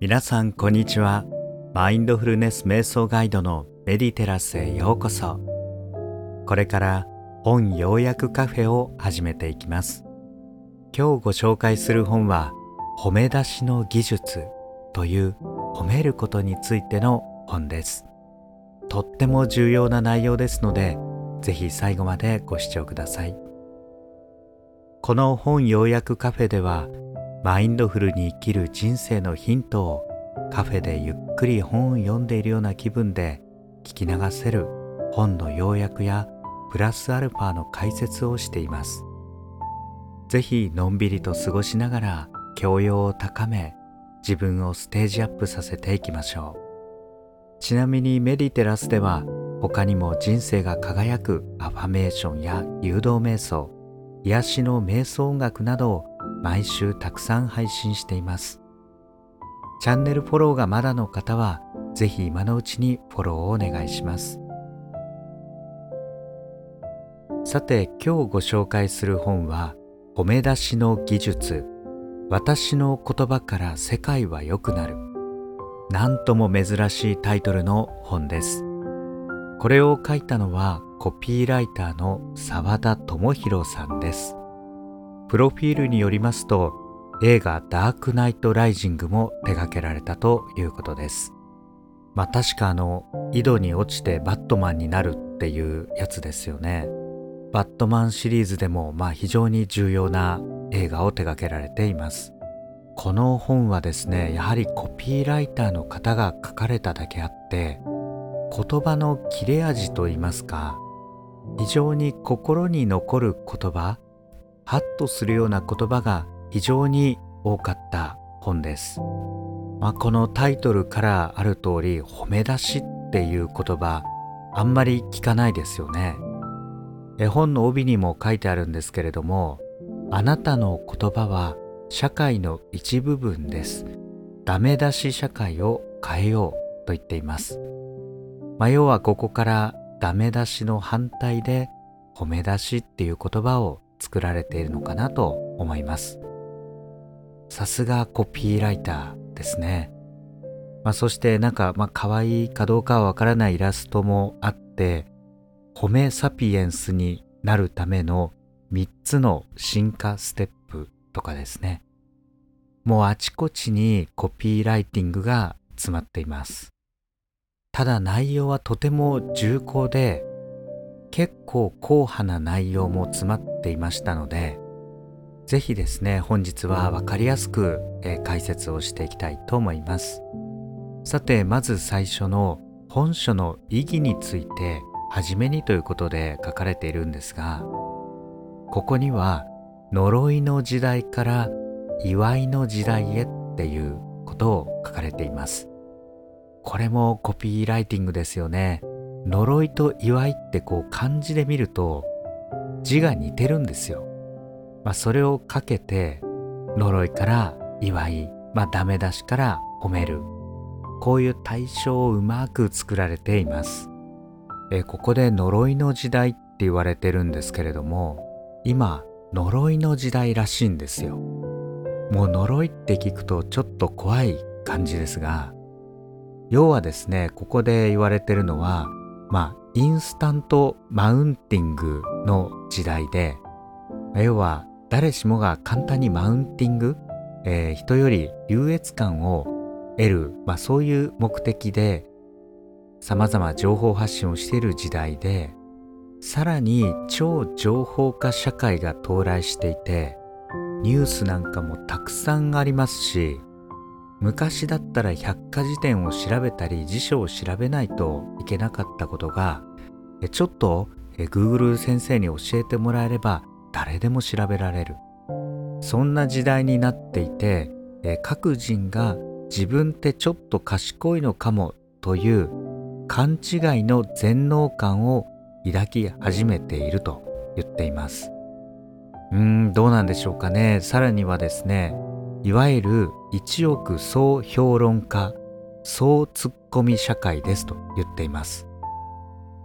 皆さんこんにちは。マインドフルネス瞑想ガイドのメディテラスへようこそ。これから本要約カフェを始めていきます。今日ご紹介する本は褒め出しの技術という褒めることについての本です。とっても重要な内容ですのでぜひ最後までご視聴ください。この本要約カフェではマインドフルに生きる人生のヒントをカフェでゆっくり本を読んでいるような気分で聞き流せる本の要約やプラスアルファの解説をしています。ぜひのんびりと過ごしながら教養を高め自分をステージアップさせていきましょう。ちなみにメディテラスでは他にも人生が輝くアファメーションや誘導瞑想癒しの瞑想音楽などを毎週たくさん配信しています。チャンネルフォローがまだの方はぜひ今のうちにフォローをお願いします。さて今日ご紹介する本は褒め出しの技術。私の言葉から世界は良くなる。なんとも珍しいタイトルの本です。これを書いたのはコピーライターの澤田智博さんです。プロフィールによりますと映画ダークナイトライジングも手掛けられたということです。まあ確かあの井戸に落ちてバットマンになるっていうやつですよね。バットマンシリーズでもまあ非常に重要な映画を手掛けられています。この本はですねやはりコピーライターの方が書かれただけあって言葉の切れ味といいますか非常に心に残る言葉ハッとするような言葉が非常に多かった本です、まあ、このタイトルからある通り褒め出しっていう言葉あんまり聞かないですよね。絵本の帯にも書いてあるんですけれどもあなたの言葉は社会の一部分です。ダメ出し社会を変えようと言っています、まあ、要はここからダメ出しの反対で褒め出しっていう言葉を作られているのかなと思いますさすがコピーライターですね、まあ、そしてなんかまあ可愛いかどうかはわからないイラストもあってホメサピエンスになるための3つの進化ステップとかですね。もうあちこちにコピーライティングが詰まっています。ただ内容はとても重厚で結構硬派な内容も詰まっていましたのでぜひですね本日は分かりやすく、え解説をしていきたいと思います。さてまず最初の本書の意義について初めにということで書かれているんですがここには呪いの時代から祝いの時代へっていうことを書かれています。これもコピーライティングですよね。呪いと祝いってこう漢字で見ると字が似てるんですよ、まあ、それをかけて呪いから祝い、まあ、ダメ出しから褒める。こういう対象をうまく作られています。えここで呪いの時代って言われてるんですけれども今呪いの時代らしいんですよ。もう呪いって聞くとちょっと怖い感じですが要はですねここで言われてるのはまあインスタントマウンティングの時代で要は誰しもが簡単にマウンティング、えー、人より優越感を得る、まあ、そういう目的で様々情報発信をしている時代でさらに超情報化社会が到来していてニュースなんかもたくさんありますし昔だったら百科事典を調べたり辞書を調べないといけなかったことがちょっと Google 先生に教えてもらえれば誰でも調べられる。そんな時代になっていて各人が自分ってちょっと賢いのかもという勘違いの全能感を抱き始めていると言っています。うーんどうなんでしょうかね。さらにはですねいわゆる一億総評論家総ツッコミ社会ですと言っています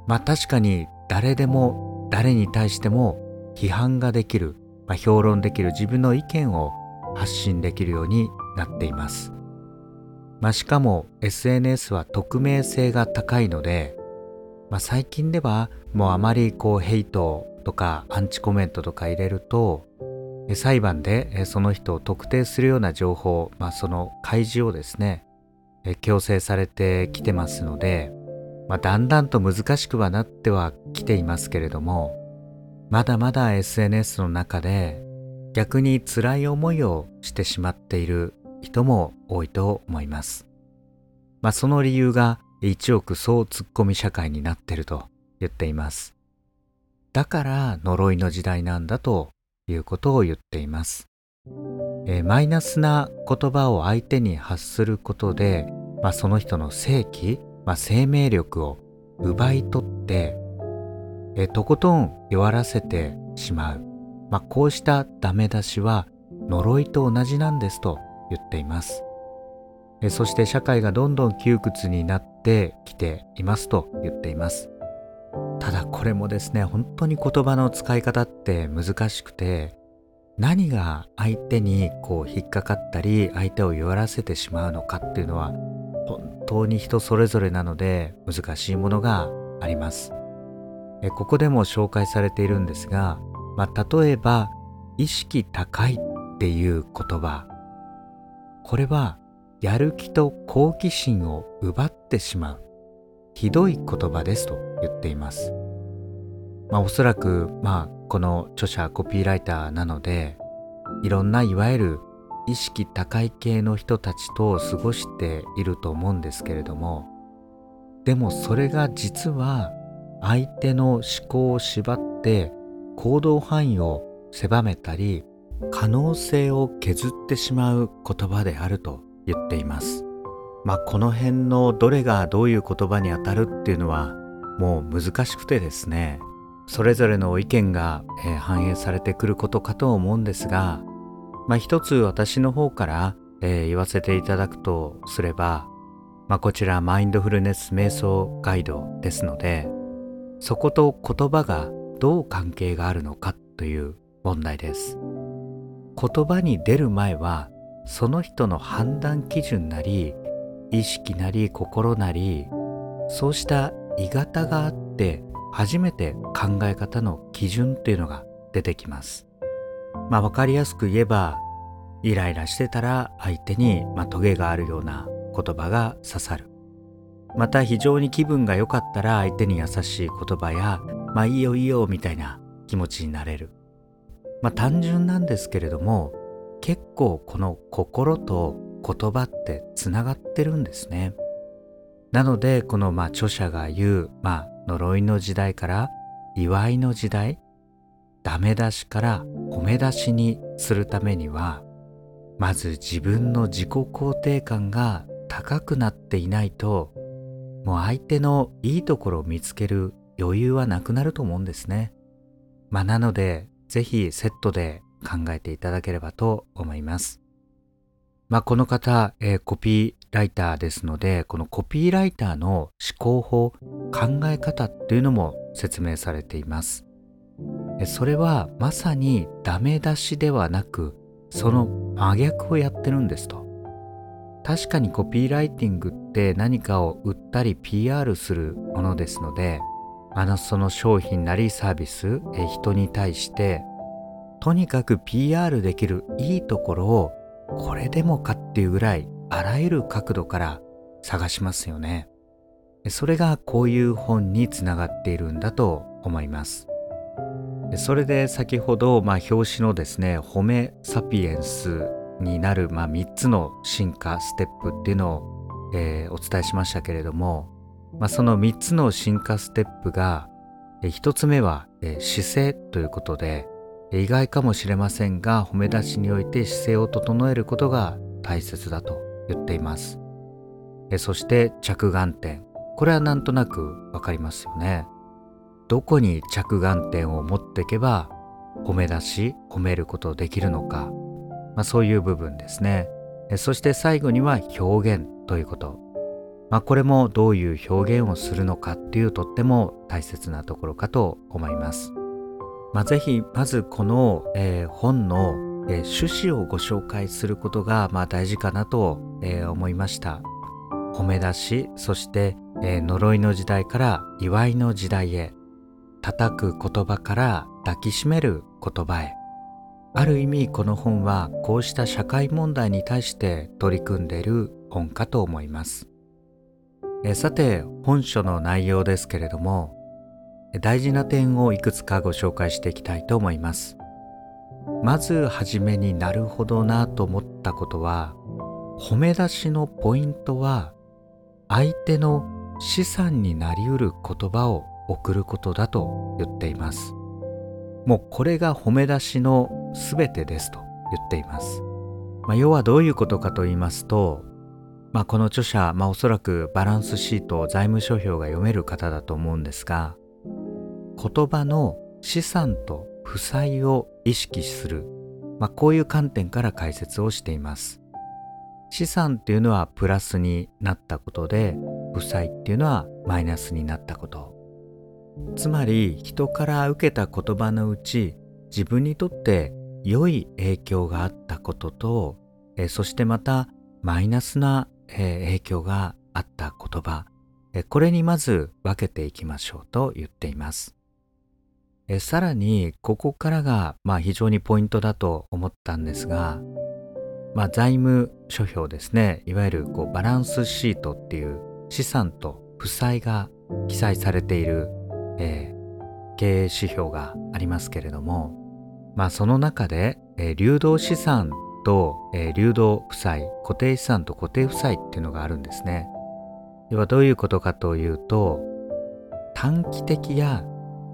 まあ確かに誰でも誰に対しても批判ができる、まあ、評論できる自分の意見を発信できるようになっています。まあ、しかも SNS は匿名性が高いので、まあ、最近ではもうあまりこうヘイトとかアンチコメントとか入れると裁判でその人を特定するような情報、まあ、その開示をですね強制されてきてますので、まあ、だんだんと難しくはなってはきていますけれどもまだまだ SNS の中で逆に辛い思いをしてしまっている人も多いと思います。まあ、その理由が一億総ツッコミ社会になっていると言っています。だから呪いの時代なんだということを言っています。えー、マイナスな言葉を相手に発することで、まあ、その人の正気、まあ、生命力を奪い取って、えー、とことん弱らせてしまう、まあ、こうしたダメ出しは呪いと同じなんですと言っています。えー、そして社会がどんどん窮屈になってきていますと言っています。ただこれもですね本当に言葉の使い方って難しくて何が相手にこう引っかかったり相手を弱らせてしまうのかっていうのは本当に人それぞれなので難しいものがあります。えここでも紹介されているんですが、まあ、例えば意識高いっていう言葉。これはやる気と好奇心を奪ってしまう。ひどい言葉ですと言っています。まあおそらくまあこの著者コピーライターなのでいろんないわゆる意識高い系の人たちと過ごしていると思うんですけれどもでもそれが実は相手の思考を縛って行動範囲を狭めたり可能性を削ってしまう言葉であると言っています。まあこの辺のどれがどういう言葉にあたるっていうのはもう難しくてですね。それぞれの意見が、反映されてくることかと思うんですがまあ一つ私の方から、言わせていただくとすればまあこちらマインドフルネス瞑想ガイドですのでそこと言葉がどう関係があるのかという問題です。言葉に出る前はその人の判断基準なり意識なり心なりそうした鋳型があって初めて考え方の基準っていうのが出てきます。まあ分かりやすく言えばイライラしてたら相手に、まあ、トゲがあるような言葉が刺さる。また非常に気分が良かったら相手に優しい言葉やまあいいよいいよみたいな気持ちになれる。まあ単純なんですけれども結構この心と言葉ってつながってるんですね。なのでこのまあ著者が言う、まあ、呪いの時代から祝いの時代ダメ出しから褒め出しにするためにはまず自分の自己肯定感が高くなっていないともう相手のいいところを見つける余裕はなくなると思うんですね。まあなのでぜひセットで考えていただければと思います。まあ、この方、えー、コピーライターですので、このコピーライターの思考法、考え方っていうのも説明されています。それはまさにダメ出しではなく、その真逆をやってるんですと。確かにコピーライティングって何かを売ったり PR するものですので、あのその商品なりサービス、人に対して、とにかく PR できるいいところをこれでもかっていうぐらいあらゆる角度から探しますよね。それがこういう本につながっているんだと思います。それで先ほど、まあ、表紙のですね、ホメサピエンスになる、まあ、3つの進化ステップっていうのを、えー、お伝えしましたけれども、まあ、その3つの進化ステップが、え、1つ目は、えー、姿勢ということで、意外かもしれませんが褒め出しにおいて姿勢を整えることが大切だと言っています。そして着眼点。これはなんとなくわかりますよね。どこに着眼点を持っていけば褒め出し褒めることできるのか、まあ、そういう部分ですね。そして最後には表現ということ。まあ、これもどういう表現をするのかっていうとっても大切なところかと思います。まあ、ぜひまずこの、えー、本のえ趣旨をご紹介することが、まあ、大事かなと、えー、思いました。褒め出しそして、え、呪いの時代から祝いの時代へ叩く言葉から抱きしめる言葉へ。ある意味この本はこうした社会問題に対して取り組んでいる本かと思います。えさて本書の内容ですけれども大事な点をいくつかご紹介していきたいと思います。まずはじめになるほどなと思ったことは褒め出しのポイントは相手の資産になりうる言葉を送ることだと言っています。もうこれが褒め出しの全てですと言っています、まあ、要はどういうことかと言いますと、まあ、この著者、まあ、おそらくバランスシート財務諸表が読める方だと思うんですが言葉の資産と負債を意識する、まあ、こういう観点から解説をしています。資産っていうのはプラスになったことで負債っていうのはマイナスになったこと。つまり人から受けた言葉のうち自分にとって良い影響があったことと、えそしてまたマイナスな、え影響があった言葉、これにまず分けていきましょうと言っています。えさらにここからが、まあ、非常にポイントだと思ったんですが、まあ、財務諸表ですねいわゆるこうバランスシートっていう資産と負債が記載されているえー、経営指標がありますけれども、まあ、その中で、えー、流動資産と、えー、流動負債固定資産と固定負債っていうのがあるんですね。ではどういうことかというと短期的や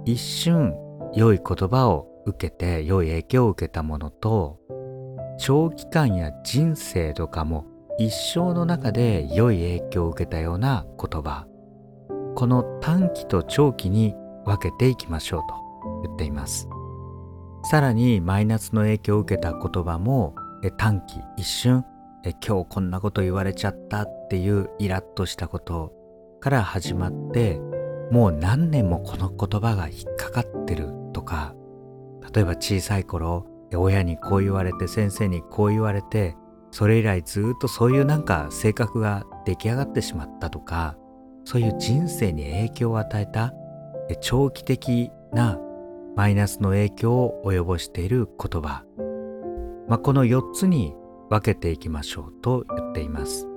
一瞬良い言葉を受けて良い影響を受けたものと長期間や人生とかも一生の中で良い影響を受けたような言葉。この短期と長期に分けていきましょうと言っています。さらにマイナスの影響を受けた言葉も短期一瞬今日こんなこと言われちゃったっていうイラッとしたことから始まってもう何年もこの言葉が引っかかってるとか例えば小さい頃親にこう言われて先生にこう言われてそれ以来ずっとそういうなんか性格が出来上がってしまったとかそういう人生に影響を与えた長期的なマイナスの影響を及ぼしている言葉、まあ、この4つに分けていきましょうと言っています。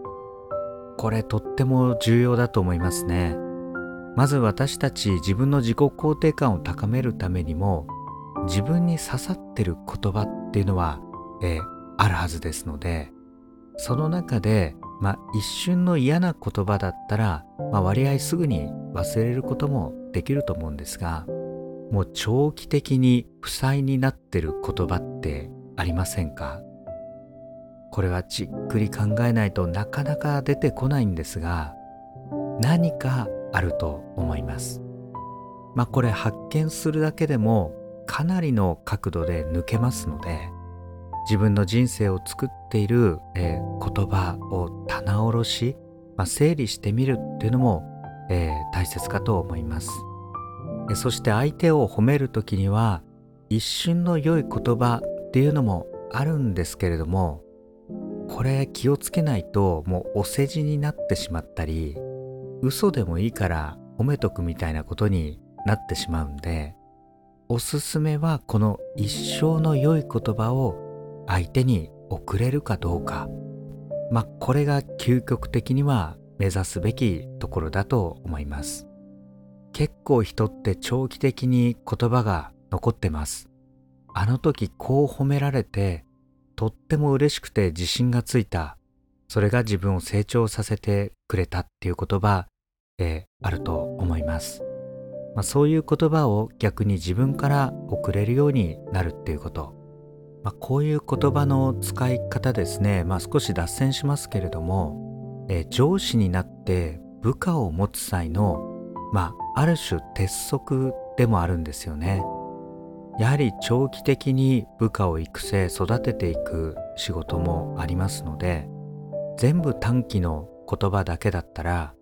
これとっても重要だと思いますね。まず私たち自分の自己肯定感を高めるためにも自分に刺さってる言葉っていうのは、えー、あるはずですのでその中でまあ、一瞬の嫌な言葉だったら、まあ、割合すぐに忘れることもできると思うんですがもう長期的に負債になってる言葉ってありませんか？これはじっくり考えないとなかなか出てこないんですが何かあると思います。まあこれ発見するだけでもかなりの角度で抜けますので自分の人生を作っている、えー、言葉を棚卸し、まあ、整理してみるっていうのも、えー、大切かと思います、えそして相手を褒める時には一瞬の良い言葉っていうのもあるんですけれどもこれ気をつけないともうお世辞になってしまったり嘘でもいいから褒めとくみたいなことになってしまうんでおすすめはこの一生の良い言葉を相手に送れるかどうか。まあこれが究極的には目指すべきところだと思います。結構人って長期的に言葉が残ってます。あの時こう褒められてとっても嬉しくて自信がついた。それが自分を成長させてくれたっていう言葉であると思います、まあ、そういう言葉を逆に自分から送れるようになるっていうこと。まあ、こういう言葉の使い方ですね、まあ、少し脱線しますけれども、え上司になって部下を持つ際の、まあ、ある種鉄則でもあるんですよね。やはり長期的に部下を育成育てていく仕事もありますので全部短期の言葉だけだったら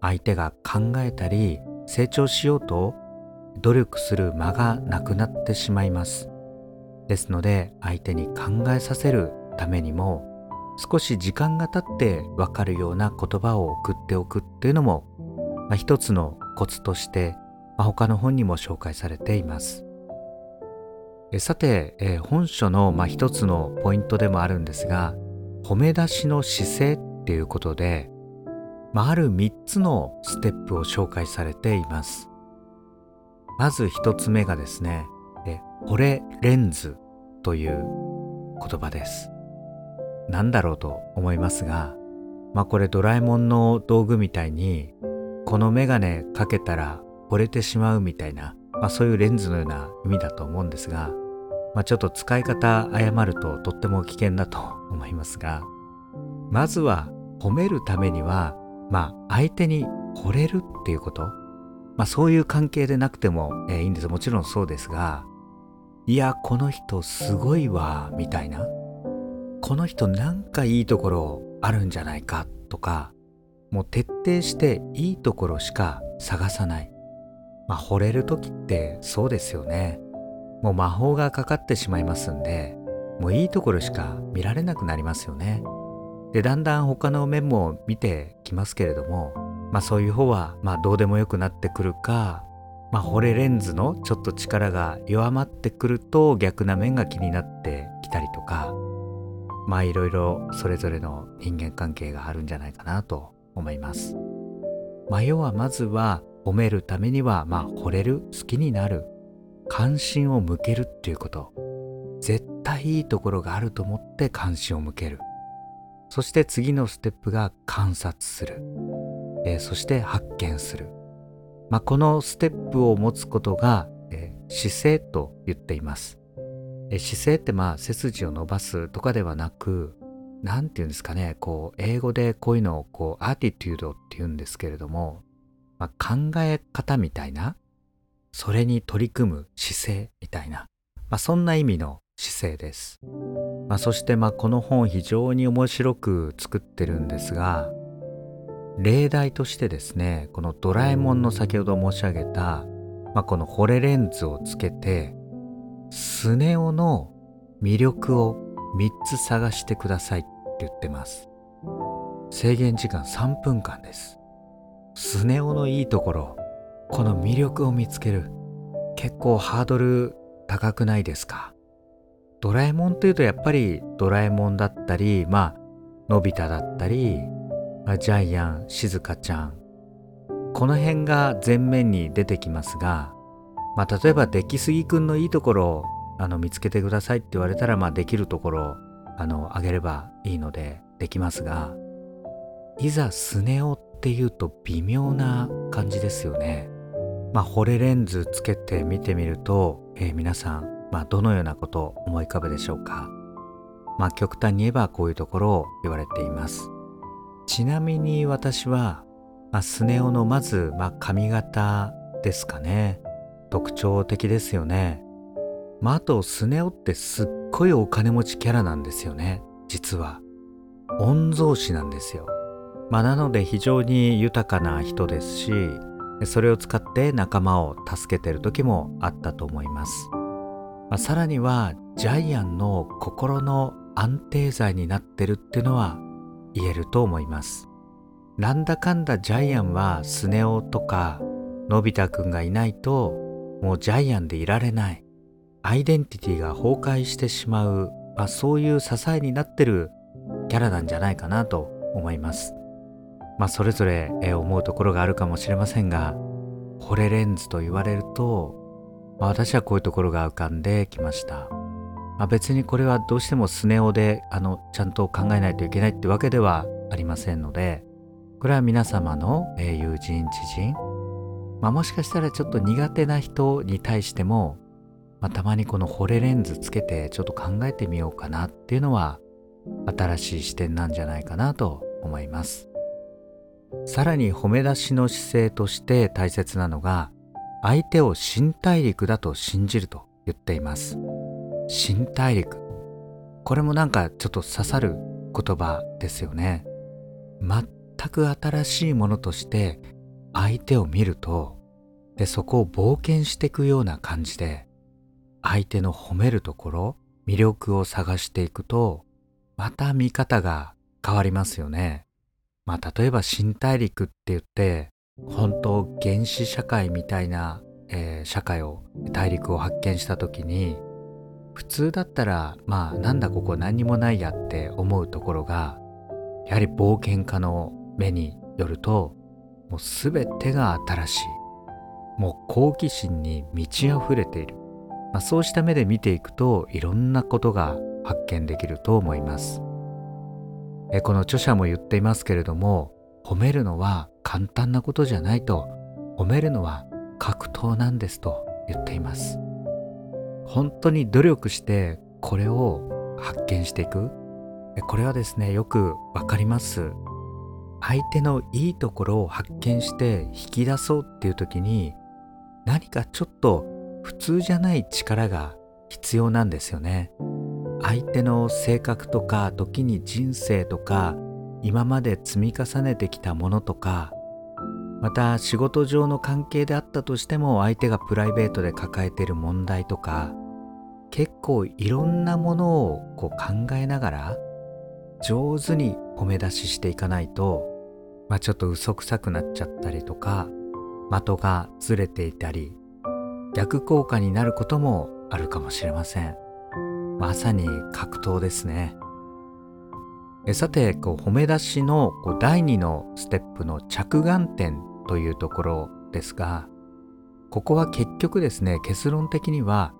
相手が考えたり成長しようと努力する間がなくなってしまいます。ですので相手に考えさせるためにも少し時間が経ってわかるような言葉を送っておくっていうのも、まあ、一つのコツとして、まあ、他の本にも紹介されています。えさて、え本書の、まあ、一つのポイントでもあるんですが褒め出しの姿勢っていうことで、まあ、ある3つのステップを紹介されています。まず1つ目がですね、え惚れレンズという言葉です。何だろうと思いますが、まあこれドラえもんの道具みたいに、このメガネかけたら惚れてしまうみたいな、まあそういうレンズのような意味だと思うんですが、まあちょっと使い方誤るととっても危険だと思いますが、まずは褒めるためには、まあ相手に惚れるっていうこと、まあそういう関係でなくても、えー、いいんです。もちろんそうですが、いや、この人すごいわ、みたいな。この人なんかいいところあるんじゃないかとかもう徹底していいところしか探さないまあ惚れる時ってそうですよねもう魔法がかかってしまいますんでもういいところしか見られなくなりますよねでだんだん他の面も見てきますけれどもまあそういう方はまあどうでもよくなってくるかまあ惚れレンズのちょっと力が弱まってくると逆な面が気になってきたりとかまあいろいろそれぞれの人間関係があるんじゃないかなと思います。まあ要はまずは褒めるためにはまあ惚れる好きになる関心を向けるっていうこと絶対いいところがあると思って関心を向けるそして次のステップが観察する、えー、そして発見する、まあ、このステップを持つことが、えー、姿勢と言っています。姿勢ってまあ背筋を伸ばすとかではなく何て言うんですかねこう英語でこういうのをこうアーティテュードって言うんですけれども、まあ、考え方みたいなそれに取り組む姿勢みたいな、まあ、そんな意味の姿勢です、まあ、そしてまあこの本非常に面白く作ってるんですが例題としてですねこのドラえもんの先ほど申し上げた、まあ、このホレレンズをつけてスネ夫の魅力を3つ探してくださいって言ってます。制限時間3分間です。スネ夫のいいところ、この魅力を見つける。結構ハードル高くないですか？ドラえもんというとやっぱりドラえもんだったり、まあ、のび太だったり、まあ、ジャイアン、しずかちゃん。この辺が前面に出てきますが、まあ、例えば出来すぎくんのいいところをあの見つけてくださいって言われたら、まあ、できるところをあのあげればいいのでできますがいざスネ夫っていうと微妙な感じですよね。まあ、ホレレンズつけて見てみると、えー、皆さん、まあ、どのようなことを思い浮かぶでしょうか？まあ、極端に言えばこういうところを言われています。ちなみに私は、まあ、スネ夫のまず、まあ、髪型ですかね。特徴的ですよね。まあ、あとスネ夫ってすっごいお金持ちキャラなんですよね実は。御曹司なんですよ。まあ、なので非常に豊かな人ですしそれを使って仲間を助けてる時もあったと思います。まあ、さらにはジャイアンの心の安定剤になってるっていうのは言えると思います。なんだかんだジャイアンはスネ夫とかのび太くんがいないともうジャイアンでいられない。アイデンティティが崩壊してしまう、まあ、そういう支えになってるキャラなんじゃないかなと思います。まあそれぞれ思うところがあるかもしれませんが、ホレレンズと言われると、まあ、私はこういうところが浮かんできました。まあ、別にこれはどうしてもスネ夫であのちゃんと考えないといけないってわけではありませんので、これは皆様の友人知人、まあ、もしかしたらちょっと苦手な人に対しても、まあ、たまにこのホレレンズつけてちょっと考えてみようかなっていうのは新しい視点なんじゃないかなと思います。さらに褒め出しの姿勢として大切なのが相手を新大陸だと信じると言っています。新大陸。これもなんかちょっと刺さる言葉ですよね。全く新しいものとして相手を見るとでそこを冒険していくような感じで相手の褒めるところ魅力を探していくとまた見方が変わりますよね。まあ例えば新大陸って言って本当原始社会みたいな、えー、社会を大陸を発見した時に普通だったらまあなんだここ何にもないやって思うところがやはり冒険家の目によるともう全てが新しい。もう好奇心に満ち溢れている、まあ、そうした目で見ていくといろんなことが発見できると思います。えこの著者も言っていますけれども褒めるのは簡単なことじゃないと褒めるのは格闘なんですと言っています。本当に努力してこれを発見していく。これはですねよくわかります。相手のいいところを発見して引き出そうっていう時に何かちょっと普通じゃない力が必要なんですよね。相手の性格とか時に人生とか今まで積み重ねてきたものとかまた仕事上の関係であったとしても相手がプライベートで抱えている問題とか結構いろんなものをこう考えながら上手に褒め出ししていかないと、まあ、ちょっと嘘くさくなっちゃったりとか的がずれていたり逆効果になることもあるかもしれません。まさに格闘ですね。えさてこう褒め出しのこう第2のステップの着眼点というところですがここは結局ですね結論的には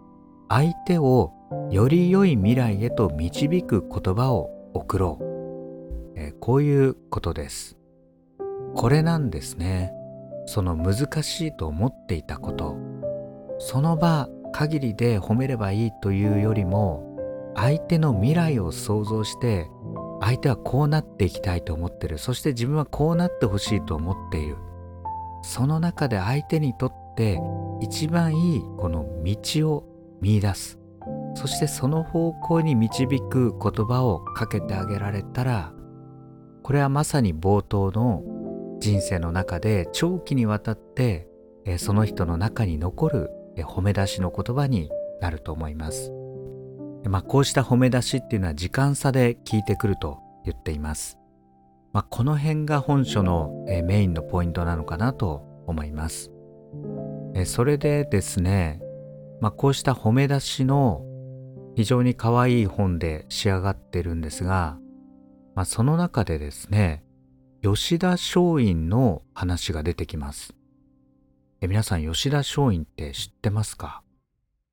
相手をより良い未来へと導く言葉を送ろう、えこういうことです。これなんですね。その難しいと思っていたこと。その場限りで褒めればいいというよりも相手の未来を想像して相手はこうなっていきたいと思ってる。そして自分はこうなってほしいと思っている。その中で相手にとって一番いいこの道を見いだすそしてその方向に導く言葉をかけてあげられたらこれはまさに冒頭の人生の中で長期にわたってその人の中に残る褒め出しの言葉になると思います。まあ、こうした褒め出しっていうのは時間差で聞いてくると言っています。まあ、この辺が本書のメインのポイントなのかなと思います。それでですね、まあ、こうした褒め出しの非常に可愛い本で仕上がってるんですが、まあ、その中でですね吉田松陰の話が出てきますえ皆さん吉田松陰って知ってますか？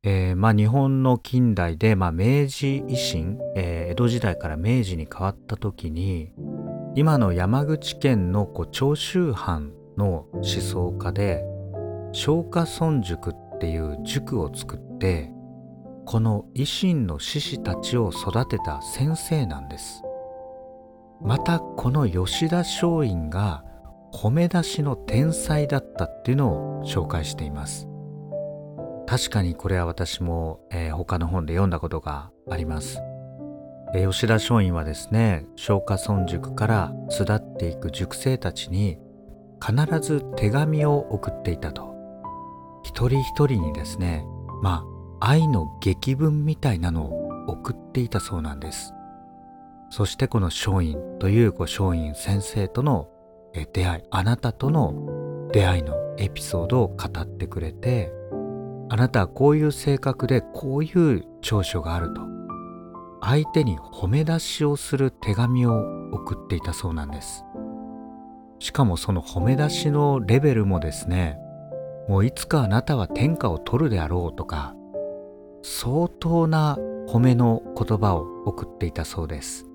えー、まあ、日本の近代で、まあ、明治維新、えー、江戸時代から明治に変わった時に今の山口県のこう長州藩の思想家で松下村塾っていう塾を作ってこの維新の志士たちを育てた先生なんです。またこの吉田松陰が褒め出しの天才だったっていうのを紹介しています。確かにこれは私も、えー、他の本で読んだことがあります、吉田松陰はですね松下村塾から巣立っていく塾生たちに必ず手紙を送っていたと。一人一人にですねまあ愛の劇文みたいなのを送っていたそうなんです。そしてこの松陰というご松陰先生との出会いあなたとの出会いのエピソードを語ってくれてあなたはこういう性格でこういう長所があると。相手に褒め出しをする手紙を送っていたそうなんですしかもその褒め出しのレベルもですねもういつかあなたは天下を取るであろうとか相当な褒めの言葉を送っていたそうです。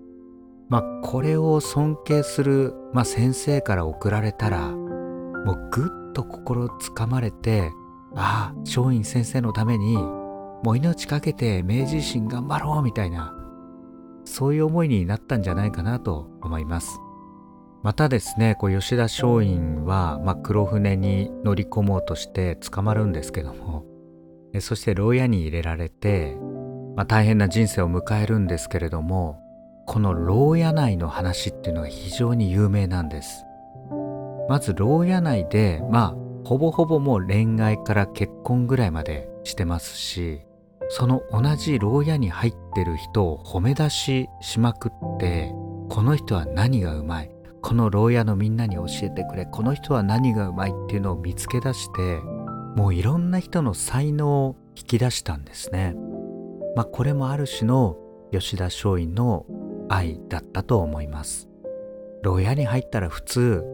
まあこれを尊敬する、まあ、先生から送られたらもうぐっと心つかまれてああ松陰先生のためにもう命かけて明治維新頑張ろうみたいなそういう思いになったんじゃないかなと思います。またですねこう吉田松陰は、まあ、黒船に乗り込もうとして捕まるんですけどもそして牢屋に入れられて、まあ、大変な人生を迎えるんですけれどもこの牢屋内の話っていうのが非常に有名なんですまず牢屋内でまあほぼほぼもう恋愛から結婚ぐらいまでしてますしその同じ牢屋に入ってる人を褒め出ししまくってこの人は何がうまい？この牢屋のみんなに教えてくれこの人は何がうまいっていうのを見つけ出してもういろんな人の才能を引き出したんですね。まあこれもある種の吉田松陰の愛だったと思います。牢屋に入ったら普通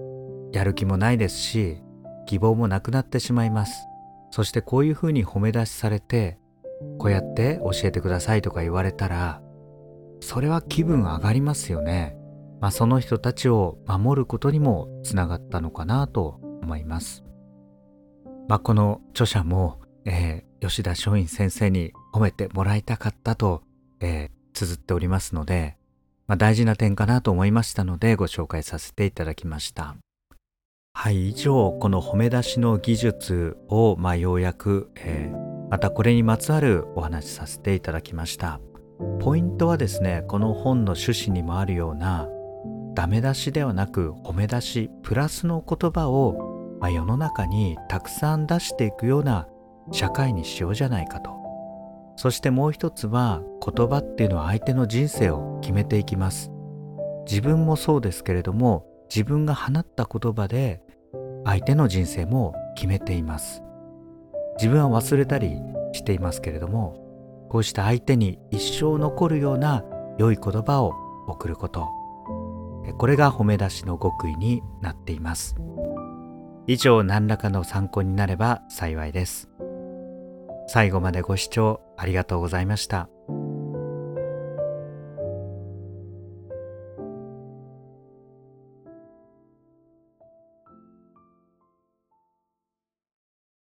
やる気もないですし希望もなくなってしまいます。そしてこういうふうに褒め出しされてこうやって教えてくださいとか言われたらそれは気分上がりますよね。まあ、その人たちを守ることにもつながったのかなと思います。まあ、この著者も、えー、吉田松陰先生に褒めてもらいたかったと、えー、綴っておりますので、まあ、大事な点かなと思いましたのでご紹介させていただきました。はい、以上この褒め出しの技術を、まあ、ようやく、えー、またこれにまつわるお話しさせていただきました。ポイントはですねこの本の趣旨にもあるようなダメ出しではなく褒め出しプラスの言葉を、まあ、世の中にたくさん出していくような社会にしようじゃないかと。そしてもう一つは言葉っていうのは相手の人生を決めていきます。自分もそうですけれども自分が放った言葉で相手の人生も決めています。自分は忘れたりしていますけれどもこうした相手に一生残るような良い言葉を送ること。これが褒め出しの極意になっています。以上何らかの参考になれば幸いです。最後までご視聴ありがとうございました。